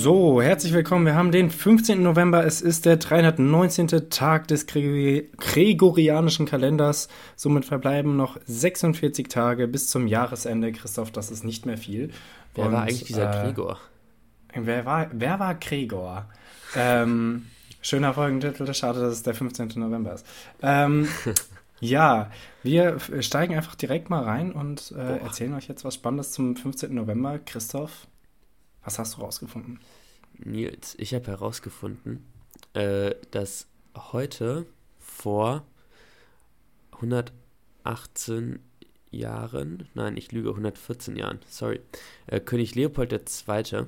So, herzlich willkommen. Wir haben den 15. November. Es ist der 319. Tag des Gregorianischen Kalenders. Somit verbleiben noch 46 Tage bis zum Jahresende. Christoph, das ist nicht mehr viel. Wer Und, war eigentlich dieser äh, Gregor? Wer war, wer war Gregor? Ähm, schöner Folgentitel. Schade, dass es der 15. November ist. Ähm, ja, wir steigen einfach direkt mal rein und äh, erzählen euch jetzt was Spannendes zum 15. November. Christoph, was hast du rausgefunden? Nils, ich habe herausgefunden, äh, dass heute vor 118 Jahren, nein, ich lüge, 114 Jahren, sorry, äh, König Leopold II.,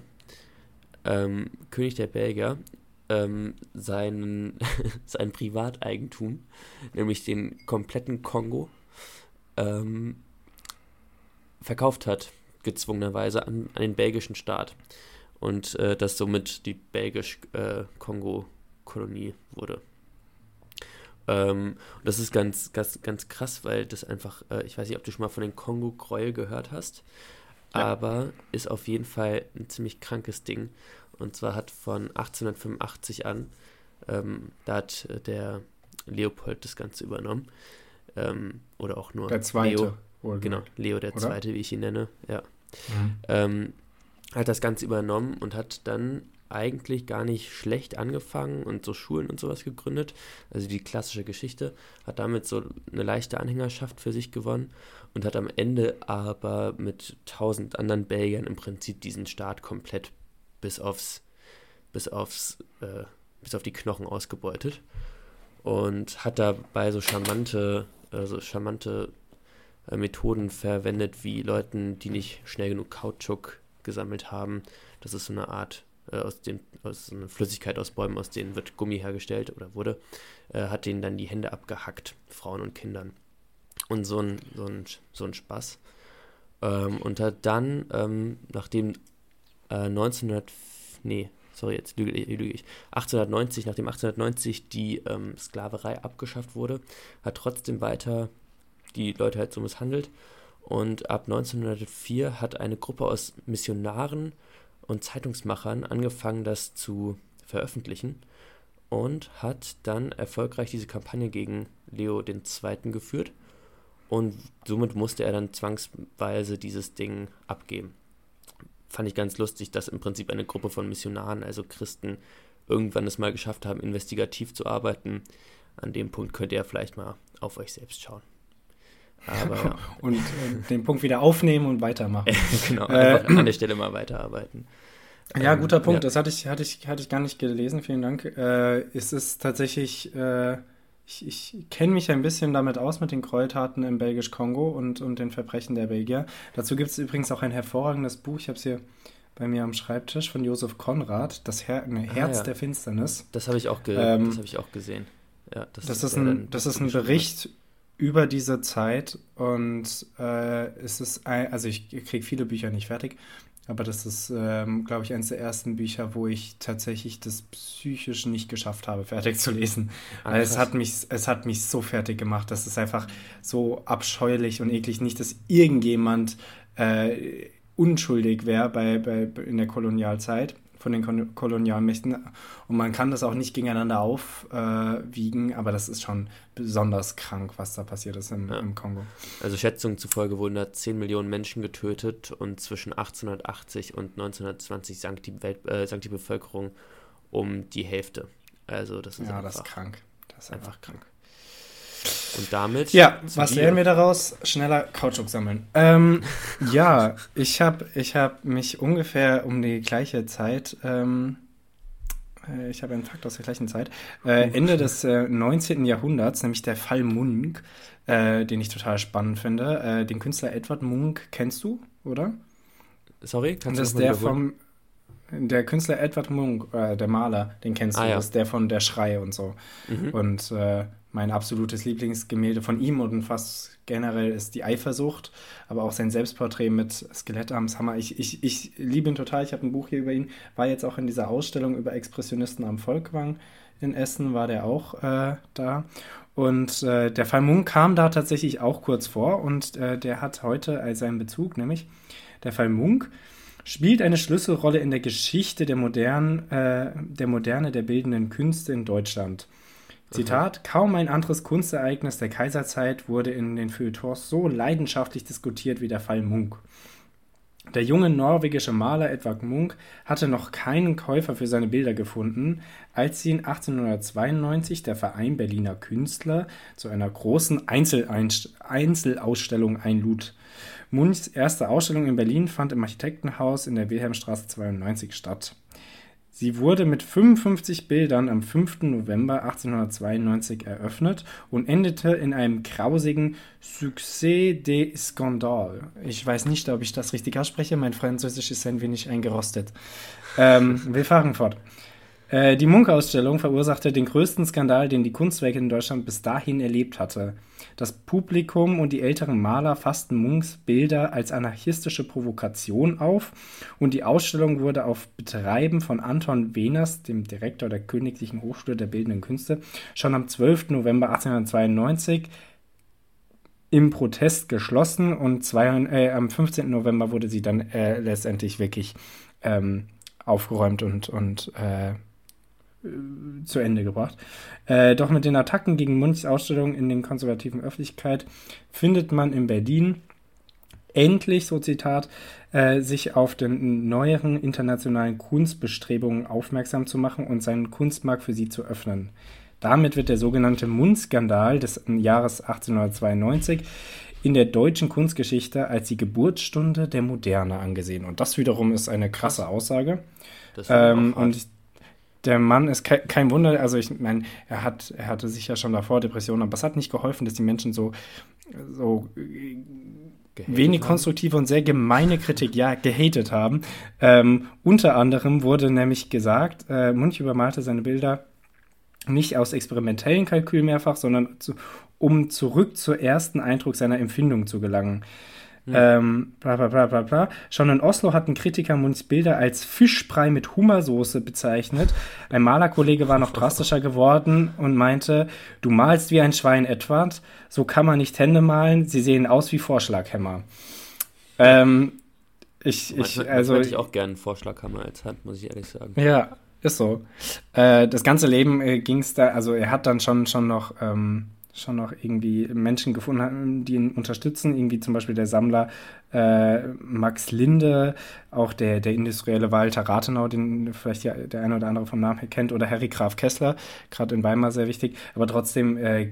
ähm, König der Belgier, ähm, seinen, sein Privateigentum, nämlich den kompletten Kongo, ähm, verkauft hat gezwungenerweise an, an den belgischen Staat. Und äh, das somit die belgisch-Kongo-Kolonie äh, wurde. Ähm, und das ist ganz, ganz, ganz krass, weil das einfach, äh, ich weiß nicht, ob du schon mal von den Kongo-Gräuel gehört hast, ja. aber ist auf jeden Fall ein ziemlich krankes Ding. Und zwar hat von 1885 an, ähm, da hat äh, der Leopold das Ganze übernommen. Ähm, oder auch nur der zweite. Leo. Wohl genau, Leo der Oder? Zweite, wie ich ihn nenne, ja. Mhm. Ähm, hat das Ganze übernommen und hat dann eigentlich gar nicht schlecht angefangen und so Schulen und sowas gegründet. Also die klassische Geschichte, hat damit so eine leichte Anhängerschaft für sich gewonnen und hat am Ende aber mit tausend anderen Belgiern im Prinzip diesen Staat komplett bis aufs, bis aufs, äh, bis auf die Knochen ausgebeutet und hat dabei so charmante, äh, so charmante äh, Methoden verwendet, wie Leuten, die nicht schnell genug Kautschuk gesammelt haben. Das ist so eine Art äh, aus dem, aus einer Flüssigkeit aus Bäumen, aus denen wird Gummi hergestellt oder wurde, äh, hat denen dann die Hände abgehackt, Frauen und Kindern. Und so ein, so ein, so ein Spaß. Ähm, und hat dann, ähm, nachdem äh, 1900, nee, sorry, jetzt lüge, lüge, ich, 1890, nachdem 1890 die ähm, Sklaverei abgeschafft wurde, hat trotzdem weiter die Leute halt so misshandelt. Und ab 1904 hat eine Gruppe aus Missionaren und Zeitungsmachern angefangen, das zu veröffentlichen und hat dann erfolgreich diese Kampagne gegen Leo II. geführt. Und somit musste er dann zwangsweise dieses Ding abgeben. Fand ich ganz lustig, dass im Prinzip eine Gruppe von Missionaren, also Christen, irgendwann es mal geschafft haben, investigativ zu arbeiten. An dem Punkt könnt ihr vielleicht mal auf euch selbst schauen. Aber und äh, den Punkt wieder aufnehmen und weitermachen. genau, äh, an der Stelle mal weiterarbeiten. Ja, ähm, guter Punkt. Ja. Das hatte ich, hatte, ich, hatte ich gar nicht gelesen. Vielen Dank. Äh, es ist tatsächlich, äh, ich, ich kenne mich ein bisschen damit aus mit den Gräueltaten im Belgisch-Kongo und, und den Verbrechen der Belgier. Dazu gibt es übrigens auch ein hervorragendes Buch. Ich habe es hier bei mir am Schreibtisch von Josef Konrad, Das Her ne, Herz ah, ja. der Finsternis. Das habe ich, auch ähm, hab ich auch gesehen. Ja, das, das ist, ein, das ist ein Bericht über diese Zeit und äh, es ist, ein, also ich kriege viele Bücher nicht fertig, aber das ist, ähm, glaube ich, eines der ersten Bücher, wo ich tatsächlich das psychisch nicht geschafft habe, fertig zu lesen. Ah, es hat mich, es hat mich so fertig gemacht. Das ist einfach so abscheulich und eklig. Nicht, dass irgendjemand äh, unschuldig wäre bei, bei, in der Kolonialzeit von den Kolonialmächten. Und man kann das auch nicht gegeneinander aufwiegen, äh, aber das ist schon besonders krank, was da passiert ist im, ja. im Kongo. Also Schätzungen zufolge wurden da 10 Millionen Menschen getötet und zwischen 1880 und 1920 sank die, Welt, äh, sank die Bevölkerung um die Hälfte. Also das ist ja, einfach, das ist krank. Das ist einfach krank. Und damit. Ja, was lernen wir daraus? Schneller Kautschuk sammeln. Ähm, ja, ich habe ich hab mich ungefähr um die gleiche Zeit. Ähm, äh, ich habe einen Fakt aus der gleichen Zeit. Äh, Ende des äh, 19. Jahrhunderts, nämlich der Fall Munk, äh, den ich total spannend finde. Äh, den Künstler Edward Munk kennst du, oder? Sorry, kannst du das? Das ist der vom. Der Künstler Edward Munk, äh, der Maler, den kennst du, ah, ja. das ist der von Der Schrei und so. Mhm. Und mein absolutes Lieblingsgemälde von ihm und fast generell ist die Eifersucht, aber auch sein Selbstporträt mit Skelettarms Hammer. Ich, ich, ich liebe ihn total. Ich habe ein Buch hier über ihn. War jetzt auch in dieser Ausstellung über Expressionisten am Volkwang in Essen, war der auch äh, da. Und äh, der Fall Munk kam da tatsächlich auch kurz vor und äh, der hat heute seinen Bezug, nämlich der Fall Munk spielt eine Schlüsselrolle in der Geschichte der, modernen, äh, der Moderne der bildenden Künste in Deutschland. Zitat, kaum ein anderes Kunstereignis der Kaiserzeit wurde in den Feuilletons so leidenschaftlich diskutiert wie der Fall Munk. Der junge norwegische Maler Edvard Munch hatte noch keinen Käufer für seine Bilder gefunden, als ihn 1892 der Verein Berliner Künstler zu einer großen Einzelausstellung einlud. Munchs erste Ausstellung in Berlin fand im Architektenhaus in der Wilhelmstraße 92 statt. Sie wurde mit 55 Bildern am 5. November 1892 eröffnet und endete in einem grausigen Succès des Scandales. Ich weiß nicht, ob ich das richtig ausspreche, mein Französisch ist ein wenig eingerostet. Ähm, wir fahren fort. Äh, die Munk-Ausstellung verursachte den größten Skandal, den die Kunstwerke in Deutschland bis dahin erlebt hatte. Das Publikum und die älteren Maler fassten Munks Bilder als anarchistische Provokation auf und die Ausstellung wurde auf Betreiben von Anton Wehners, dem Direktor der Königlichen Hochschule der Bildenden Künste, schon am 12. November 1892 im Protest geschlossen und zwei, äh, am 15. November wurde sie dann äh, letztendlich wirklich ähm, aufgeräumt und, und äh, äh, zu Ende gebracht. Äh, doch mit den Attacken gegen Munchs Ausstellung in den konservativen Öffentlichkeit findet man in Berlin endlich, so Zitat, äh, sich auf den neueren internationalen Kunstbestrebungen aufmerksam zu machen und seinen Kunstmarkt für sie zu öffnen. Damit wird der sogenannte Mund-Skandal des Jahres 1892 in der deutschen Kunstgeschichte als die Geburtsstunde der Moderne angesehen. Und das wiederum ist eine krasse Aussage. Ähm, und ich der Mann ist ke kein Wunder, also ich meine, er hat, er hatte sicher schon davor Depressionen, aber es hat nicht geholfen, dass die Menschen so, so wenig haben. konstruktive und sehr gemeine Kritik, ja, gehatet haben. Ähm, unter anderem wurde nämlich gesagt, äh, Munch übermalte seine Bilder nicht aus experimentellen Kalkül mehrfach, sondern zu, um zurück zur ersten Eindruck seiner Empfindung zu gelangen. Mhm. Ähm, bla bla bla bla bla. Schon in Oslo hatten Kritiker Munchs Bilder als Fischbrei mit Hummersoße bezeichnet. Ein Malerkollege war noch drastischer geworden und meinte, du malst wie ein Schwein, Edward. So kann man nicht Hände malen, sie sehen aus wie Vorschlaghämmer. Ähm, ich, ich, manchmal, also, hätte ich auch gerne einen Vorschlaghammer als Hand, muss ich ehrlich sagen. Ja, ist so. Äh, das ganze Leben äh, ging es da, also er hat dann schon, schon noch ähm, schon noch irgendwie Menschen gefunden haben, die ihn unterstützen. Irgendwie zum Beispiel der Sammler äh, Max Linde, auch der, der industrielle Walter Rathenau, den vielleicht ja, der eine oder andere vom Namen her kennt, oder Harry Graf Kessler, gerade in Weimar sehr wichtig. Aber trotzdem äh,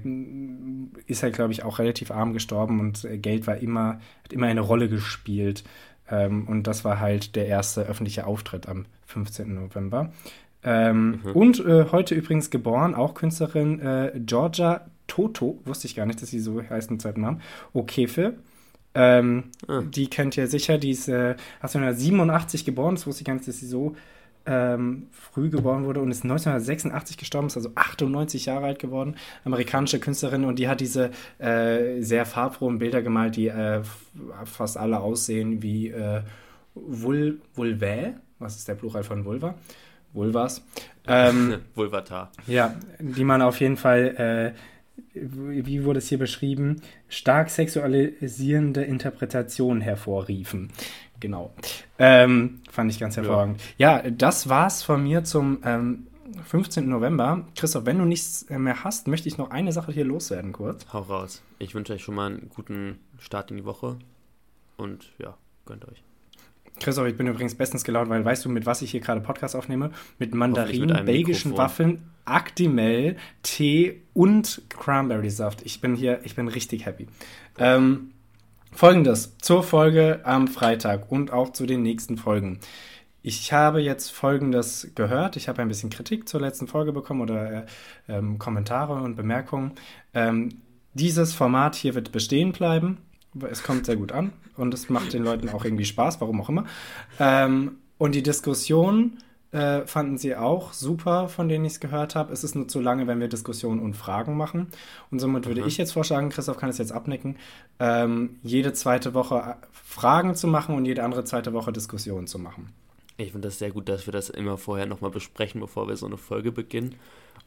ist er, glaube ich, auch relativ arm gestorben und äh, Geld war immer, hat immer eine Rolle gespielt. Ähm, und das war halt der erste öffentliche Auftritt am 15. November. Ähm, mhm. Und äh, heute übrigens geboren, auch Künstlerin äh, Georgia Toto, wusste ich gar nicht, dass sie so heißt mit zweiten Namen, Okefe. Ähm, ah. Die kennt ihr sicher, die ist äh, 1887 geboren, das wusste ich gar nicht, dass sie so ähm, früh geboren wurde und ist 1986 gestorben, ist also 98 Jahre alt geworden, amerikanische Künstlerin und die hat diese äh, sehr farbfrohen Bilder gemalt, die äh, fast alle aussehen wie äh, Vul Vulvae, was ist der Plural von Vulva? Vulvas. Ähm, Vulvatar. Ja, die man auf jeden Fall äh, wie wurde es hier beschrieben, stark sexualisierende Interpretationen hervorriefen. Genau. Ähm, fand ich ganz hervorragend. Ja. ja, das war's von mir zum ähm, 15. November. Christoph, wenn du nichts mehr hast, möchte ich noch eine Sache hier loswerden kurz. Hau raus. Ich wünsche euch schon mal einen guten Start in die Woche und ja, gönnt euch. Christoph, ich bin übrigens bestens gelaunt, weil weißt du, mit was ich hier gerade Podcast aufnehme? Mit Mandarinen, belgischen. Waffeln, Actimel, Tee und Cranberry-Saft. Ich bin hier, ich bin richtig happy. Ähm, Folgendes zur Folge am Freitag und auch zu den nächsten Folgen. Ich habe jetzt Folgendes gehört. Ich habe ein bisschen Kritik zur letzten Folge bekommen oder äh, ähm, Kommentare und Bemerkungen. Ähm, dieses Format hier wird bestehen bleiben. Es kommt sehr gut an und es macht den Leuten auch irgendwie Spaß, warum auch immer. Ähm, und die Diskussion äh, fanden sie auch super, von denen ich es gehört habe. Es ist nur zu lange, wenn wir Diskussionen und Fragen machen. Und somit würde mhm. ich jetzt vorschlagen, Christoph kann es jetzt abnicken, ähm, jede zweite Woche äh, Fragen zu machen und jede andere zweite Woche Diskussionen zu machen. Ich finde das sehr gut, dass wir das immer vorher nochmal besprechen, bevor wir so eine Folge beginnen.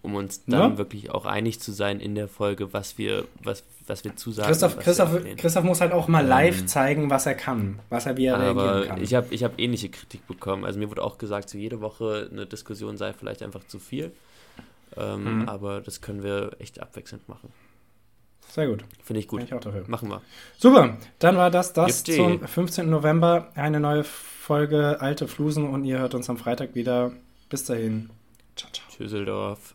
Um uns dann ja? wirklich auch einig zu sein in der Folge, was wir, was, was wir zusagen. Christoph, Christoph, Christoph muss halt auch mal live ähm, zeigen, was er kann, was er wie er reagieren kann. Ich habe ich hab ähnliche Kritik bekommen. Also mir wurde auch gesagt, so jede Woche eine Diskussion sei vielleicht einfach zu viel. Ähm, mhm. Aber das können wir echt abwechselnd machen. Sehr gut. Finde ich gut. Bin ich auch dafür. Machen wir. Super. Dann war das das Juppie. zum 15. November. Eine neue Folge Alte Flusen und ihr hört uns am Freitag wieder. Bis dahin. Ciao, ciao. Tschüsseldorf.